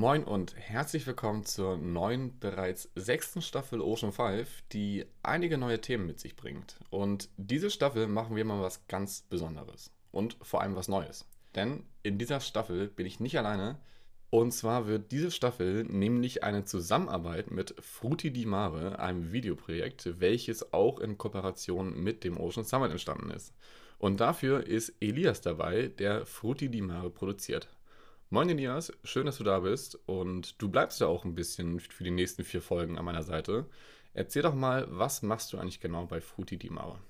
Moin und herzlich willkommen zur neuen, bereits sechsten Staffel Ocean 5, die einige neue Themen mit sich bringt. Und diese Staffel machen wir mal was ganz Besonderes und vor allem was Neues. Denn in dieser Staffel bin ich nicht alleine. Und zwar wird diese Staffel nämlich eine Zusammenarbeit mit Fruti di Mare, einem Videoprojekt, welches auch in Kooperation mit dem Ocean Summit entstanden ist. Und dafür ist Elias dabei, der Fruti di Mare produziert. Moin Elias, schön, dass du da bist und du bleibst ja auch ein bisschen für die nächsten vier Folgen an meiner Seite. Erzähl doch mal, was machst du eigentlich genau bei Fruti di Mare?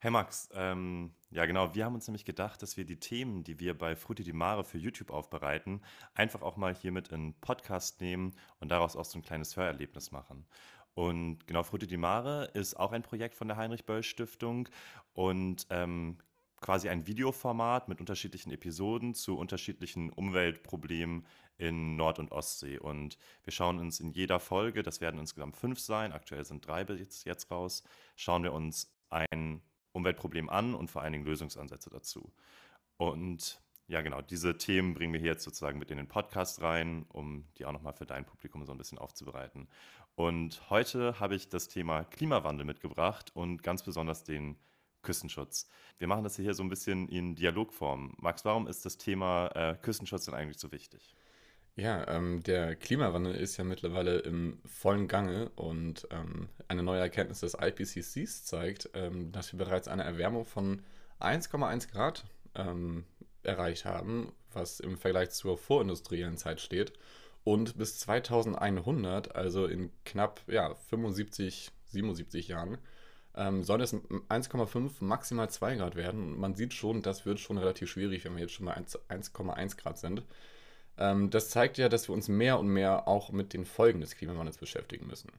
Hey Max, ähm, ja genau, wir haben uns nämlich gedacht, dass wir die Themen, die wir bei Frutti di Mare für YouTube aufbereiten, einfach auch mal hier mit in Podcast nehmen und daraus auch so ein kleines Hörerlebnis machen. Und genau, Frutti di Mare ist auch ein Projekt von der Heinrich-Böll-Stiftung und ähm, quasi ein Videoformat mit unterschiedlichen Episoden zu unterschiedlichen Umweltproblemen in Nord- und Ostsee. Und wir schauen uns in jeder Folge, das werden insgesamt fünf sein, aktuell sind drei bis jetzt raus, schauen wir uns ein Umweltproblem an und vor allen Dingen Lösungsansätze dazu. Und ja, genau, diese Themen bringen wir hier jetzt sozusagen mit in den Podcast rein, um die auch nochmal für dein Publikum so ein bisschen aufzubereiten. Und heute habe ich das Thema Klimawandel mitgebracht und ganz besonders den Küstenschutz. Wir machen das hier so ein bisschen in Dialogform. Max, warum ist das Thema äh, Küstenschutz denn eigentlich so wichtig? Ja, ähm, der Klimawandel ist ja mittlerweile im vollen Gange und ähm, eine neue Erkenntnis des IPCCs zeigt, ähm, dass wir bereits eine Erwärmung von 1,1 Grad ähm, erreicht haben, was im Vergleich zur vorindustriellen Zeit steht. Und bis 2100, also in knapp ja, 75, 77 Jahren, ähm, soll es 1,5, maximal 2 Grad werden. Man sieht schon, das wird schon relativ schwierig, wenn wir jetzt schon mal 1,1 Grad sind. Ähm, das zeigt ja, dass wir uns mehr und mehr auch mit den Folgen des Klimawandels beschäftigen müssen.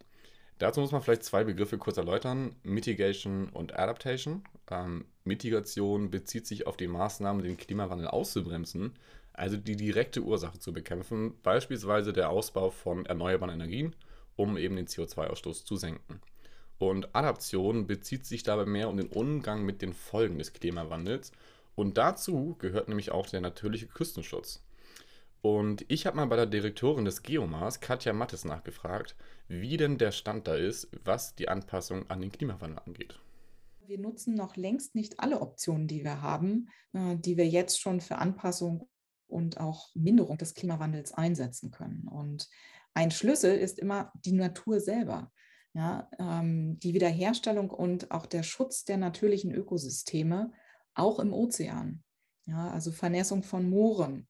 Dazu muss man vielleicht zwei Begriffe kurz erläutern: Mitigation und Adaptation. Ähm, Mitigation bezieht sich auf die Maßnahmen, den Klimawandel auszubremsen, also die direkte Ursache zu bekämpfen, beispielsweise der Ausbau von erneuerbaren Energien, um eben den CO2-Ausstoß zu senken. Und Adaption bezieht sich dabei mehr um den Umgang mit den Folgen des Klimawandels. Und dazu gehört nämlich auch der natürliche Küstenschutz. Und ich habe mal bei der Direktorin des Geomars, Katja Mattes, nachgefragt, wie denn der Stand da ist, was die Anpassung an den Klimawandel angeht. Wir nutzen noch längst nicht alle Optionen, die wir haben, äh, die wir jetzt schon für Anpassung und auch Minderung des Klimawandels einsetzen können. Und ein Schlüssel ist immer die Natur selber. Ja, ähm, die Wiederherstellung und auch der Schutz der natürlichen Ökosysteme, auch im Ozean. Ja, also Vernässung von Mooren,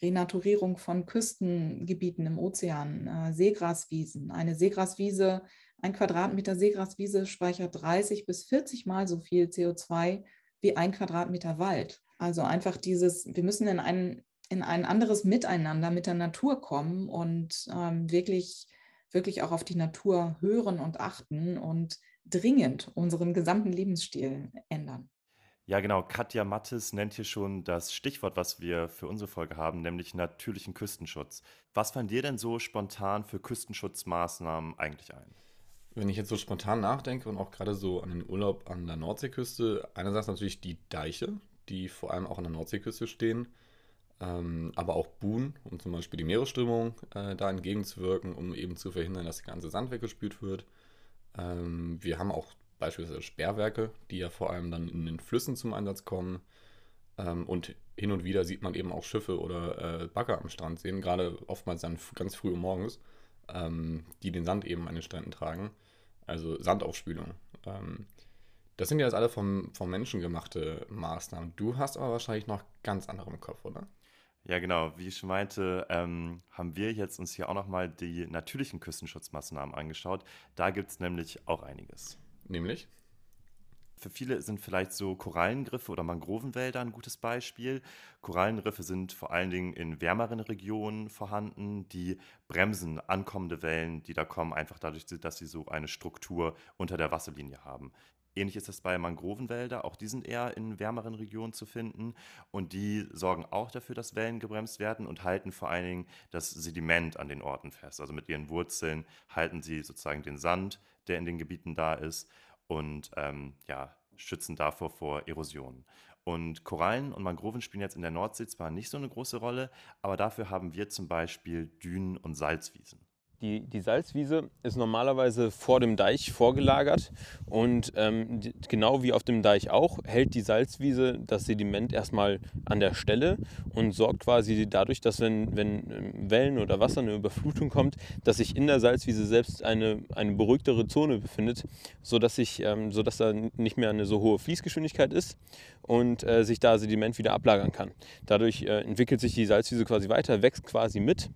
Renaturierung von Küstengebieten im Ozean, äh, Seegraswiesen. Eine Seegraswiese, ein Quadratmeter Seegraswiese speichert 30 bis 40 Mal so viel CO2 wie ein Quadratmeter Wald. Also einfach dieses, wir müssen in ein, in ein anderes Miteinander mit der Natur kommen und ähm, wirklich wirklich auch auf die Natur hören und achten und dringend unseren gesamten Lebensstil ändern. Ja, genau. Katja Mattes nennt hier schon das Stichwort, was wir für unsere Folge haben, nämlich natürlichen Küstenschutz. Was fallen dir denn so spontan für Küstenschutzmaßnahmen eigentlich ein? Wenn ich jetzt so spontan nachdenke und auch gerade so an den Urlaub an der Nordseeküste, einerseits natürlich die Deiche, die vor allem auch an der Nordseeküste stehen aber auch Buhn, um zum Beispiel die Meeresströmung äh, da entgegenzuwirken, um eben zu verhindern, dass der ganze Sand weggespült wird. Ähm, wir haben auch beispielsweise Sperrwerke, die ja vor allem dann in den Flüssen zum Einsatz kommen. Ähm, und hin und wieder sieht man eben auch Schiffe oder äh, Bagger am Strand sehen, gerade oftmals dann ganz früh morgens, ähm, die den Sand eben an den Stränden tragen. Also Sandaufspülung. Ähm, das sind ja jetzt alle vom, vom Menschen gemachte Maßnahmen. Du hast aber wahrscheinlich noch ganz andere im Kopf, oder? Ja, genau. Wie ich schon meinte, ähm, haben wir jetzt uns hier auch nochmal die natürlichen Küstenschutzmaßnahmen angeschaut. Da gibt es nämlich auch einiges. Nämlich? Für viele sind vielleicht so Korallengriffe oder Mangrovenwälder ein gutes Beispiel. Korallenriffe sind vor allen Dingen in wärmeren Regionen vorhanden, die bremsen ankommende Wellen, die da kommen, einfach dadurch, dass sie so eine Struktur unter der Wasserlinie haben. Ähnlich ist das bei Mangrovenwäldern. Auch die sind eher in wärmeren Regionen zu finden. Und die sorgen auch dafür, dass Wellen gebremst werden und halten vor allen Dingen das Sediment an den Orten fest. Also mit ihren Wurzeln halten sie sozusagen den Sand, der in den Gebieten da ist, und ähm, ja, schützen davor vor Erosion. Und Korallen und Mangroven spielen jetzt in der Nordsee zwar nicht so eine große Rolle, aber dafür haben wir zum Beispiel Dünen und Salzwiesen. Die, die Salzwiese ist normalerweise vor dem Deich vorgelagert und ähm, die, genau wie auf dem Deich auch hält die Salzwiese das Sediment erstmal an der Stelle und sorgt quasi dadurch, dass wenn, wenn ähm, Wellen oder Wasser eine Überflutung kommt, dass sich in der Salzwiese selbst eine, eine beruhigtere Zone befindet, sodass, sich, ähm, sodass da nicht mehr eine so hohe Fließgeschwindigkeit ist und äh, sich da Sediment wieder ablagern kann. Dadurch äh, entwickelt sich die Salzwiese quasi weiter, wächst quasi mit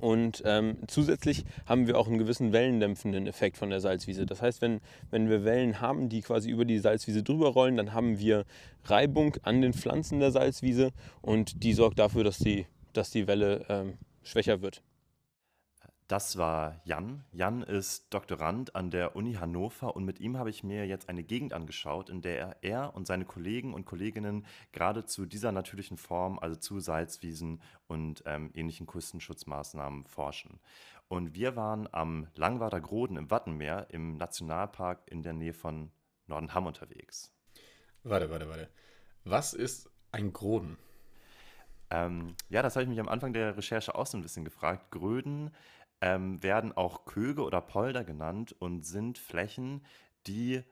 und ähm, zusätzlich haben wir auch einen gewissen wellendämpfenden Effekt von der Salzwiese. Das heißt, wenn, wenn wir Wellen haben, die quasi über die Salzwiese drüber rollen, dann haben wir Reibung an den Pflanzen der Salzwiese und die sorgt dafür, dass die, dass die Welle ähm, schwächer wird. Das war Jan. Jan ist Doktorand an der Uni Hannover und mit ihm habe ich mir jetzt eine Gegend angeschaut, in der er und seine Kollegen und Kolleginnen gerade zu dieser natürlichen Form, also zu Salzwiesen und ähm, ähnlichen Küstenschutzmaßnahmen forschen. Und wir waren am Langwader Groden im Wattenmeer im Nationalpark in der Nähe von Nordenham unterwegs. Warte, warte, warte. Was ist ein Groden? Ähm, ja, das habe ich mich am Anfang der Recherche auch so ein bisschen gefragt. Gröden ähm, werden auch Köge oder Polder genannt und sind Flächen, die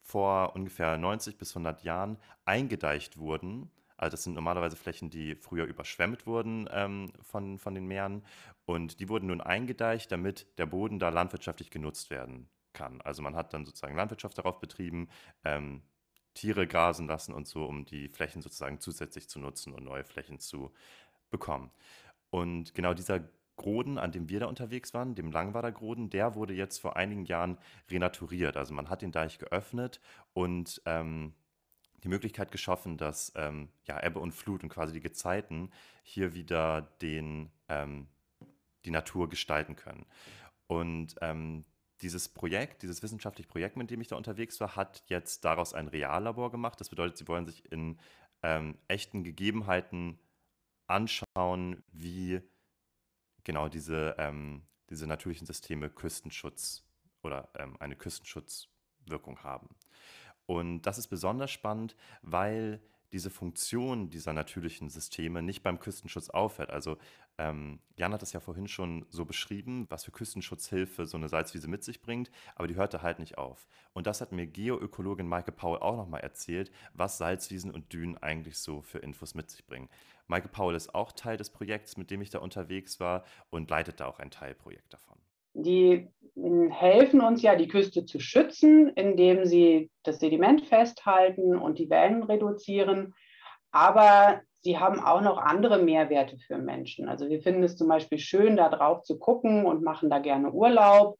vor ungefähr 90 bis 100 Jahren eingedeicht wurden. Also das sind normalerweise Flächen, die früher überschwemmt wurden ähm, von, von den Meeren und die wurden nun eingedeicht, damit der Boden da landwirtschaftlich genutzt werden kann. Also man hat dann sozusagen Landwirtschaft darauf betrieben, ähm, Tiere grasen lassen und so, um die Flächen sozusagen zusätzlich zu nutzen und neue Flächen zu bekommen. Und genau dieser Groden, an dem wir da unterwegs waren, dem Langwader Groden, der wurde jetzt vor einigen Jahren renaturiert. Also man hat den Deich geöffnet und ähm, die Möglichkeit geschaffen, dass ähm, ja, Ebbe und Flut und quasi die Gezeiten hier wieder den, ähm, die Natur gestalten können. Und ähm, dieses Projekt, dieses wissenschaftliche Projekt, mit dem ich da unterwegs war, hat jetzt daraus ein Reallabor gemacht. Das bedeutet, sie wollen sich in ähm, echten Gegebenheiten anschauen, wie genau diese, ähm, diese natürlichen Systeme Küstenschutz oder ähm, eine Küstenschutzwirkung haben. Und das ist besonders spannend, weil diese Funktion dieser natürlichen Systeme nicht beim Küstenschutz aufhört. Also ähm, Jan hat das ja vorhin schon so beschrieben, was für Küstenschutzhilfe so eine Salzwiese mit sich bringt, aber die hört da halt nicht auf. Und das hat mir Geoökologin Maike Paul auch nochmal erzählt, was Salzwiesen und Dünen eigentlich so für Infos mit sich bringen. Maike Paul ist auch Teil des Projekts, mit dem ich da unterwegs war und leitet da auch ein Teilprojekt davon. Die helfen uns ja, die Küste zu schützen, indem sie das Sediment festhalten und die Wellen reduzieren. Aber sie haben auch noch andere Mehrwerte für Menschen. Also wir finden es zum Beispiel schön, da drauf zu gucken und machen da gerne Urlaub.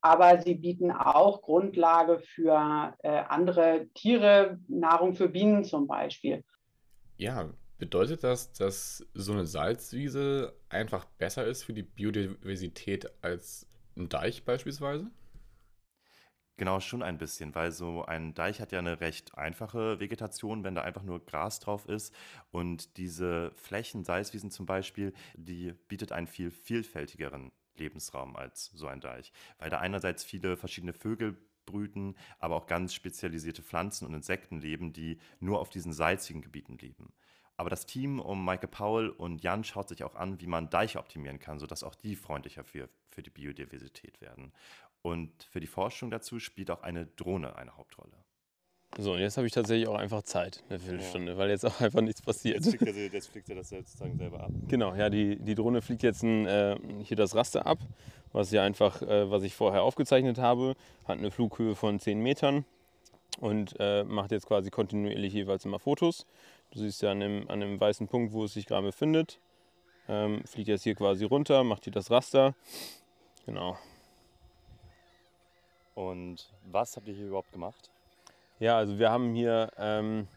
Aber sie bieten auch Grundlage für äh, andere Tiere, Nahrung für Bienen zum Beispiel. Ja, Bedeutet das, dass so eine Salzwiese einfach besser ist für die Biodiversität als ein Deich beispielsweise? Genau, schon ein bisschen, weil so ein Deich hat ja eine recht einfache Vegetation, wenn da einfach nur Gras drauf ist. Und diese Flächen, Salzwiesen zum Beispiel, die bietet einen viel vielfältigeren Lebensraum als so ein Deich, weil da einerseits viele verschiedene Vögel brüten, aber auch ganz spezialisierte Pflanzen und Insekten leben, die nur auf diesen salzigen Gebieten leben. Aber das Team um Maike Paul und Jan schaut sich auch an, wie man Deiche optimieren kann, sodass auch die freundlicher für, für die Biodiversität werden. Und für die Forschung dazu spielt auch eine Drohne eine Hauptrolle. So, und jetzt habe ich tatsächlich auch einfach Zeit, eine Viertelstunde, ja. weil jetzt auch einfach nichts passiert. Jetzt fliegt er, jetzt fliegt er das sozusagen selber ab. Genau, ja, die, die Drohne fliegt jetzt ein, äh, hier das Raster ab, was ja einfach, äh, was ich vorher aufgezeichnet habe, hat eine Flughöhe von 10 Metern und äh, macht jetzt quasi kontinuierlich jeweils immer Fotos. Du siehst ja an dem, an dem weißen Punkt, wo es sich gerade befindet. Ähm, fliegt jetzt hier quasi runter, macht hier das Raster. Genau. Und was habt ihr hier überhaupt gemacht? Ja, also wir haben hier ähm,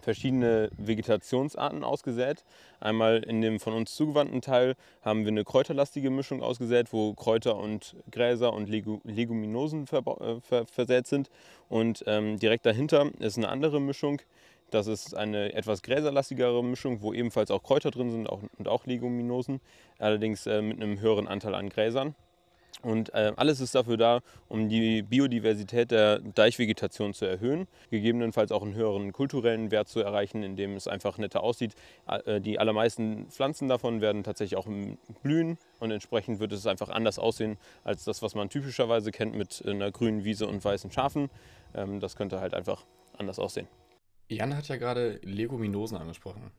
verschiedene Vegetationsarten ausgesät. Einmal in dem von uns zugewandten Teil haben wir eine kräuterlastige Mischung ausgesät, wo Kräuter und Gräser und Leguminosen äh, versät sind. Und ähm, direkt dahinter ist eine andere Mischung, das ist eine etwas gräserlastigere Mischung, wo ebenfalls auch Kräuter drin sind und auch Leguminosen, allerdings äh, mit einem höheren Anteil an Gräsern. Und äh, alles ist dafür da, um die Biodiversität der Deichvegetation zu erhöhen, gegebenenfalls auch einen höheren kulturellen Wert zu erreichen, indem es einfach netter aussieht. Äh, die allermeisten Pflanzen davon werden tatsächlich auch blühen und entsprechend wird es einfach anders aussehen als das, was man typischerweise kennt mit einer grünen Wiese und weißen Schafen. Ähm, das könnte halt einfach anders aussehen. Jan hat ja gerade Leguminosen angesprochen.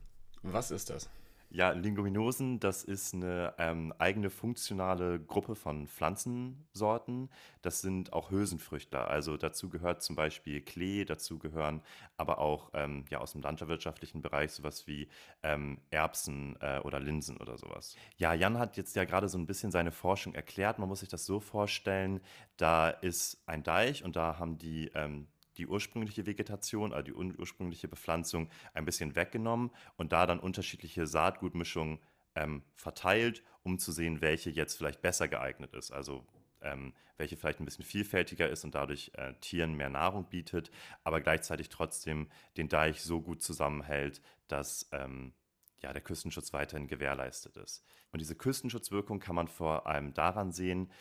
Was ist das? Ja, Leguminosen, das ist eine ähm, eigene funktionale Gruppe von Pflanzensorten. Das sind auch Hülsenfrüchtler. Also dazu gehört zum Beispiel Klee, dazu gehören aber auch ähm, ja, aus dem landwirtschaftlichen Bereich sowas wie ähm, Erbsen äh, oder Linsen oder sowas. Ja, Jan hat jetzt ja gerade so ein bisschen seine Forschung erklärt. Man muss sich das so vorstellen, da ist ein Deich und da haben die ähm, die ursprüngliche Vegetation, also die ursprüngliche Bepflanzung ein bisschen weggenommen und da dann unterschiedliche Saatgutmischungen ähm, verteilt, um zu sehen, welche jetzt vielleicht besser geeignet ist. Also ähm, welche vielleicht ein bisschen vielfältiger ist und dadurch äh, Tieren mehr Nahrung bietet, aber gleichzeitig trotzdem den Deich so gut zusammenhält, dass ähm, ja, der Küstenschutz weiterhin gewährleistet ist. Und diese Küstenschutzwirkung kann man vor allem daran sehen,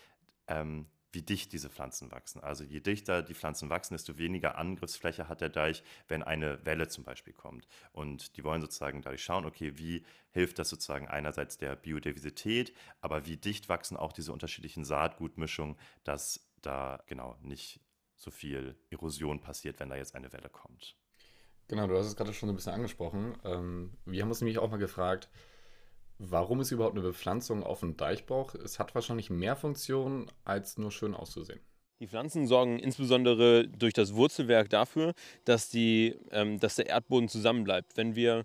ähm, wie dicht diese Pflanzen wachsen. Also je dichter die Pflanzen wachsen, desto weniger Angriffsfläche hat der Deich, wenn eine Welle zum Beispiel kommt. Und die wollen sozusagen dadurch schauen, okay, wie hilft das sozusagen einerseits der Biodiversität, aber wie dicht wachsen auch diese unterschiedlichen Saatgutmischungen, dass da genau nicht so viel Erosion passiert, wenn da jetzt eine Welle kommt. Genau, du hast es gerade schon ein bisschen angesprochen. Ähm, wir haben uns nämlich auch mal gefragt, Warum es überhaupt eine Bepflanzung auf dem Deich braucht? Es hat wahrscheinlich mehr Funktionen, als nur schön auszusehen. Die Pflanzen sorgen insbesondere durch das Wurzelwerk dafür, dass, die, ähm, dass der Erdboden zusammenbleibt. Wenn wir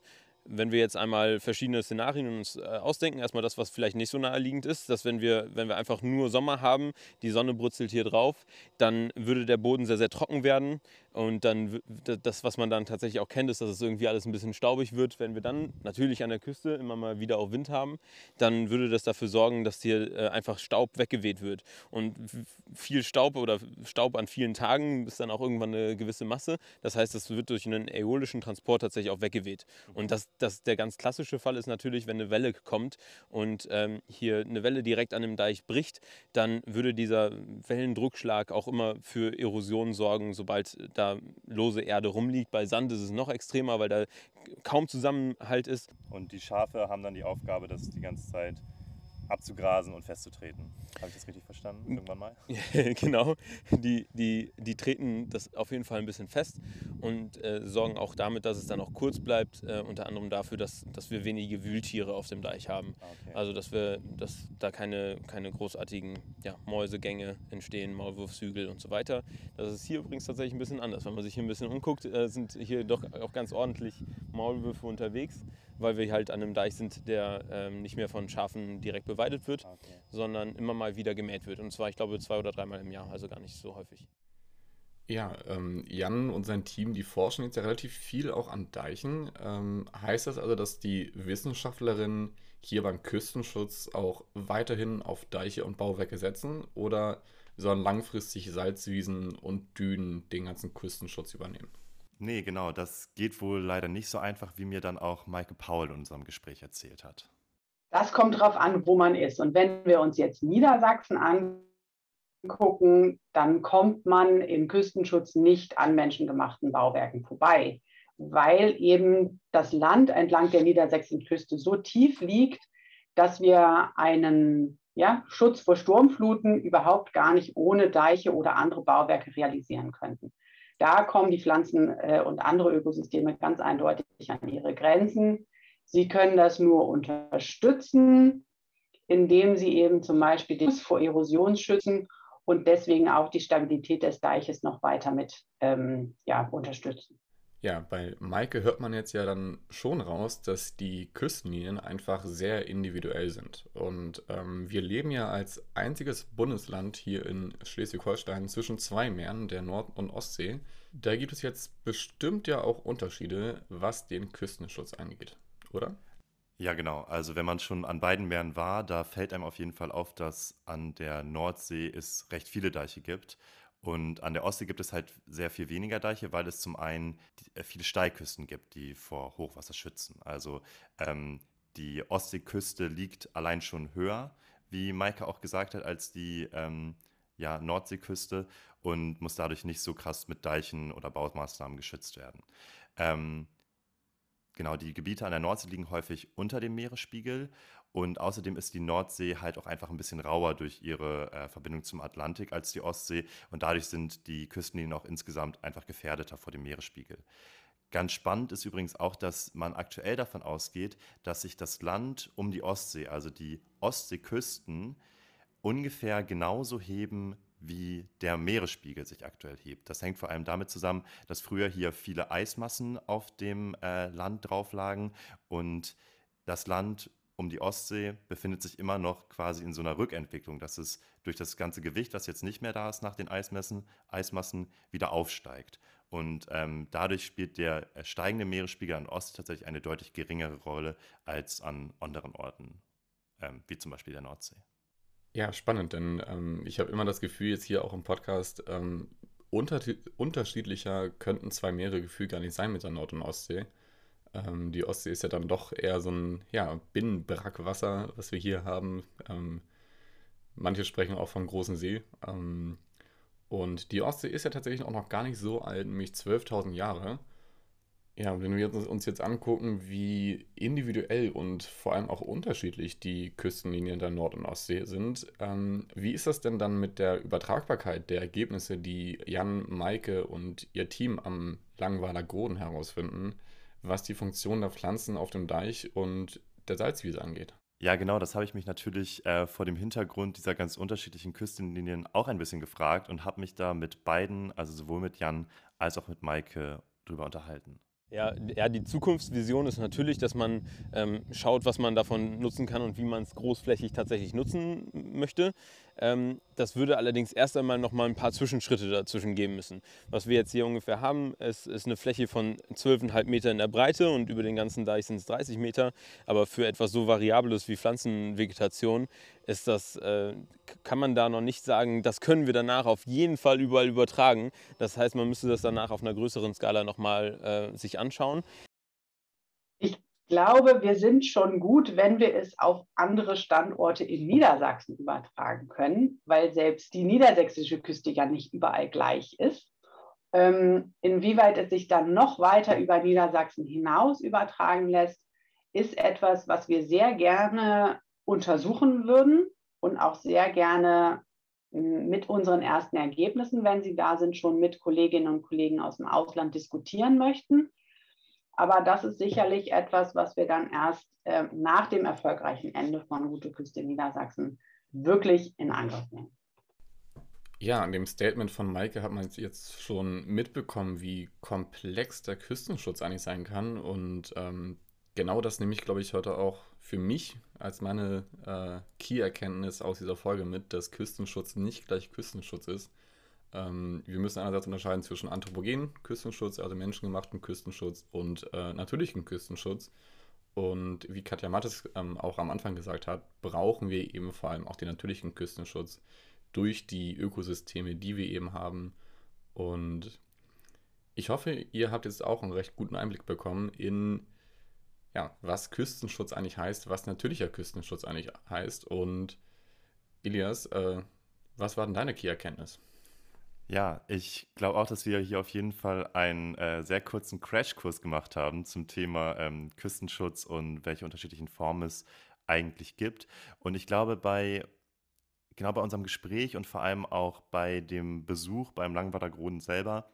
wenn wir jetzt einmal verschiedene Szenarien uns äh, ausdenken, erstmal das, was vielleicht nicht so naheliegend ist, dass wenn wir, wenn wir einfach nur Sommer haben, die Sonne brutzelt hier drauf, dann würde der Boden sehr, sehr trocken werden. Und dann das, was man dann tatsächlich auch kennt, ist, dass es irgendwie alles ein bisschen staubig wird. Wenn wir dann natürlich an der Küste immer mal wieder auch Wind haben, dann würde das dafür sorgen, dass hier äh, einfach Staub weggeweht wird. Und viel Staub oder Staub an vielen Tagen ist dann auch irgendwann eine gewisse Masse. Das heißt, das wird durch einen äolischen Transport tatsächlich auch weggeweht. Und das, das, der ganz klassische Fall ist natürlich, wenn eine Welle kommt und ähm, hier eine Welle direkt an dem Deich bricht, dann würde dieser Wellendruckschlag auch immer für Erosion sorgen, sobald da lose Erde rumliegt. Bei Sand ist es noch extremer, weil da kaum Zusammenhalt ist. Und die Schafe haben dann die Aufgabe, das die ganze Zeit abzugrasen und festzutreten. Habe ich das richtig verstanden? Irgendwann mal? genau. Die, die, die treten das auf jeden Fall ein bisschen fest und äh, sorgen auch damit, dass es dann auch kurz bleibt. Äh, unter anderem dafür, dass, dass wir wenige Wühltiere auf dem Deich haben. Ah, okay. Also, dass, wir, dass da keine, keine großartigen ja, Mäusegänge entstehen, Maulwurfshügel und so weiter. Das ist hier übrigens tatsächlich ein bisschen anders. Wenn man sich hier ein bisschen umguckt, äh, sind hier doch auch ganz ordentlich Maulwürfe unterwegs weil wir halt an einem Deich sind, der ähm, nicht mehr von Schafen direkt beweidet wird, ah, okay. sondern immer mal wieder gemäht wird. Und zwar, ich glaube, zwei oder dreimal im Jahr, also gar nicht so häufig. Ja, ähm, Jan und sein Team, die forschen jetzt ja relativ viel auch an Deichen. Ähm, heißt das also, dass die Wissenschaftlerinnen hier beim Küstenschutz auch weiterhin auf Deiche und Bauwerke setzen oder sollen langfristig Salzwiesen und Dünen den ganzen Küstenschutz übernehmen? Nee, genau, das geht wohl leider nicht so einfach, wie mir dann auch Maike Paul in unserem Gespräch erzählt hat. Das kommt darauf an, wo man ist. Und wenn wir uns jetzt Niedersachsen angucken, dann kommt man im Küstenschutz nicht an menschengemachten Bauwerken vorbei, weil eben das Land entlang der niedersächsischen Küste so tief liegt, dass wir einen ja, Schutz vor Sturmfluten überhaupt gar nicht ohne Deiche oder andere Bauwerke realisieren könnten. Da kommen die Pflanzen äh, und andere Ökosysteme ganz eindeutig an ihre Grenzen. Sie können das nur unterstützen, indem sie eben zum Beispiel den vor Erosion schützen und deswegen auch die Stabilität des Deiches noch weiter mit ähm, ja, unterstützen. Ja, bei Maike hört man jetzt ja dann schon raus, dass die Küstenlinien einfach sehr individuell sind. Und ähm, wir leben ja als einziges Bundesland hier in Schleswig-Holstein zwischen zwei Meeren, der Nord- und Ostsee. Da gibt es jetzt bestimmt ja auch Unterschiede, was den Küstenschutz angeht, oder? Ja, genau. Also wenn man schon an beiden Meeren war, da fällt einem auf jeden Fall auf, dass an der Nordsee es recht viele Deiche gibt. Und an der Ostsee gibt es halt sehr viel weniger Deiche, weil es zum einen äh, viele Steilküsten gibt, die vor Hochwasser schützen. Also ähm, die Ostseeküste liegt allein schon höher, wie Maike auch gesagt hat, als die ähm, ja, Nordseeküste und muss dadurch nicht so krass mit Deichen oder Baumaßnahmen geschützt werden. Ähm, genau, die Gebiete an der Nordsee liegen häufig unter dem Meeresspiegel und außerdem ist die Nordsee halt auch einfach ein bisschen rauer durch ihre äh, Verbindung zum Atlantik als die Ostsee und dadurch sind die Küstenlinien auch insgesamt einfach gefährdeter vor dem Meeresspiegel. Ganz spannend ist übrigens auch, dass man aktuell davon ausgeht, dass sich das Land um die Ostsee, also die Ostseeküsten, ungefähr genauso heben, wie der Meeresspiegel sich aktuell hebt. Das hängt vor allem damit zusammen, dass früher hier viele Eismassen auf dem äh, Land drauf lagen und das Land um die Ostsee befindet sich immer noch quasi in so einer Rückentwicklung, dass es durch das ganze Gewicht, was jetzt nicht mehr da ist nach den Eismassen, Eismassen wieder aufsteigt. Und ähm, dadurch spielt der steigende Meeresspiegel an Ost tatsächlich eine deutlich geringere Rolle als an anderen Orten, ähm, wie zum Beispiel der Nordsee. Ja, spannend, denn ähm, ich habe immer das Gefühl, jetzt hier auch im Podcast, ähm, unter, unterschiedlicher könnten zwei Meere gefühlt gar nicht sein mit der Nord- und Ostsee. Ähm, die Ostsee ist ja dann doch eher so ein ja, Binnenbrackwasser, was wir hier haben. Ähm, manche sprechen auch vom großen See. Ähm, und die Ostsee ist ja tatsächlich auch noch gar nicht so alt, nämlich 12.000 Jahre. Ja, wenn wir uns jetzt angucken, wie individuell und vor allem auch unterschiedlich die Küstenlinien der Nord- und Ostsee sind, ähm, wie ist das denn dann mit der Übertragbarkeit der Ergebnisse, die Jan, Maike und ihr Team am Langweiler Groden herausfinden, was die Funktion der Pflanzen auf dem Deich und der Salzwiese angeht? Ja, genau, das habe ich mich natürlich äh, vor dem Hintergrund dieser ganz unterschiedlichen Küstenlinien auch ein bisschen gefragt und habe mich da mit beiden, also sowohl mit Jan als auch mit Maike, drüber unterhalten. Ja, ja, die Zukunftsvision ist natürlich, dass man ähm, schaut, was man davon nutzen kann und wie man es großflächig tatsächlich nutzen möchte. Ähm, das würde allerdings erst einmal noch mal ein paar Zwischenschritte dazwischen geben müssen. Was wir jetzt hier ungefähr haben, ist, ist eine Fläche von 12,5 Meter in der Breite und über den ganzen Deich sind es 30 Meter. Aber für etwas so Variables wie Pflanzenvegetation ist das, äh, kann man da noch nicht sagen, das können wir danach auf jeden Fall überall übertragen. Das heißt, man müsste das danach auf einer größeren Skala nochmal äh, sich anschauen glaube, wir sind schon gut, wenn wir es auf andere Standorte in Niedersachsen übertragen können, weil selbst die niedersächsische Küste ja nicht überall gleich ist. Ähm, inwieweit es sich dann noch weiter über Niedersachsen hinaus übertragen lässt, ist etwas, was wir sehr gerne untersuchen würden und auch sehr gerne hm, mit unseren ersten Ergebnissen, wenn sie da sind, schon mit Kolleginnen und Kollegen aus dem Ausland diskutieren möchten. Aber das ist sicherlich etwas, was wir dann erst äh, nach dem erfolgreichen Ende von Gute Küste Niedersachsen wirklich in Angriff nehmen. Ja, an dem Statement von Maike hat man jetzt schon mitbekommen, wie komplex der Küstenschutz eigentlich sein kann. Und ähm, genau das nehme ich, glaube ich, heute auch für mich als meine äh, Key-Erkenntnis aus dieser Folge mit, dass Küstenschutz nicht gleich Küstenschutz ist. Ähm, wir müssen einerseits unterscheiden zwischen anthropogenen Küstenschutz, also menschengemachten Küstenschutz und äh, natürlichen Küstenschutz. Und wie Katja Mattes ähm, auch am Anfang gesagt hat, brauchen wir eben vor allem auch den natürlichen Küstenschutz durch die Ökosysteme, die wir eben haben. Und ich hoffe, ihr habt jetzt auch einen recht guten Einblick bekommen in, ja, was Küstenschutz eigentlich heißt, was natürlicher Küstenschutz eigentlich heißt. Und Elias, äh, was war denn deine Key-Erkenntnis? Ja, ich glaube auch, dass wir hier auf jeden Fall einen äh, sehr kurzen Crashkurs gemacht haben zum Thema ähm, Küstenschutz und welche unterschiedlichen Formen es eigentlich gibt. Und ich glaube, bei genau bei unserem Gespräch und vor allem auch bei dem Besuch beim Langwader Groden selber,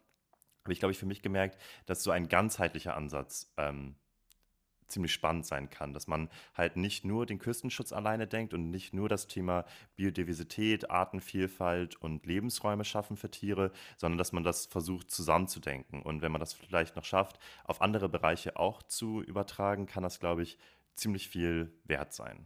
habe ich, glaube ich, für mich gemerkt, dass so ein ganzheitlicher Ansatz ähm, ziemlich spannend sein kann, dass man halt nicht nur den Küstenschutz alleine denkt und nicht nur das Thema Biodiversität, Artenvielfalt und Lebensräume schaffen für Tiere, sondern dass man das versucht zusammenzudenken. Und wenn man das vielleicht noch schafft, auf andere Bereiche auch zu übertragen, kann das, glaube ich, ziemlich viel wert sein.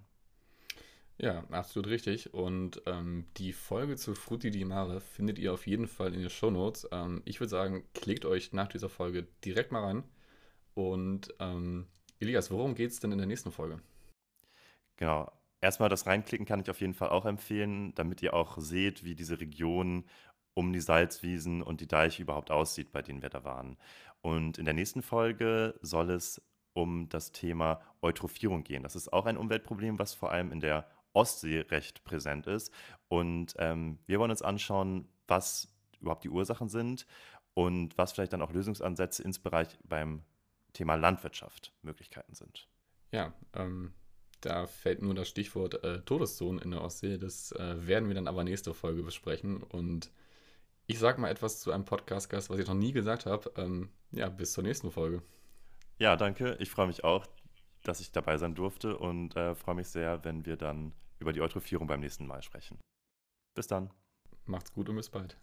Ja, absolut richtig. Und ähm, die Folge zu Frutti di Mare findet ihr auf jeden Fall in den Shownotes. Ähm, ich würde sagen, klickt euch nach dieser Folge direkt mal rein. Und ähm, Elias, worum geht es denn in der nächsten Folge? Genau. Erstmal das Reinklicken kann ich auf jeden Fall auch empfehlen, damit ihr auch seht, wie diese Region um die Salzwiesen und die Deiche überhaupt aussieht, bei denen wir da waren. Und in der nächsten Folge soll es um das Thema Eutrophierung gehen. Das ist auch ein Umweltproblem, was vor allem in der Ostsee recht präsent ist. Und ähm, wir wollen uns anschauen, was überhaupt die Ursachen sind und was vielleicht dann auch Lösungsansätze ins Bereich beim Thema Landwirtschaft Möglichkeiten sind. Ja, ähm, da fällt nur das Stichwort äh, Todeszonen in der Ostsee. Das äh, werden wir dann aber nächste Folge besprechen. Und ich sage mal etwas zu einem Podcast-Gast, was ich noch nie gesagt habe. Ähm, ja, bis zur nächsten Folge. Ja, danke. Ich freue mich auch, dass ich dabei sein durfte und äh, freue mich sehr, wenn wir dann über die Eutrophierung beim nächsten Mal sprechen. Bis dann. Macht's gut und bis bald.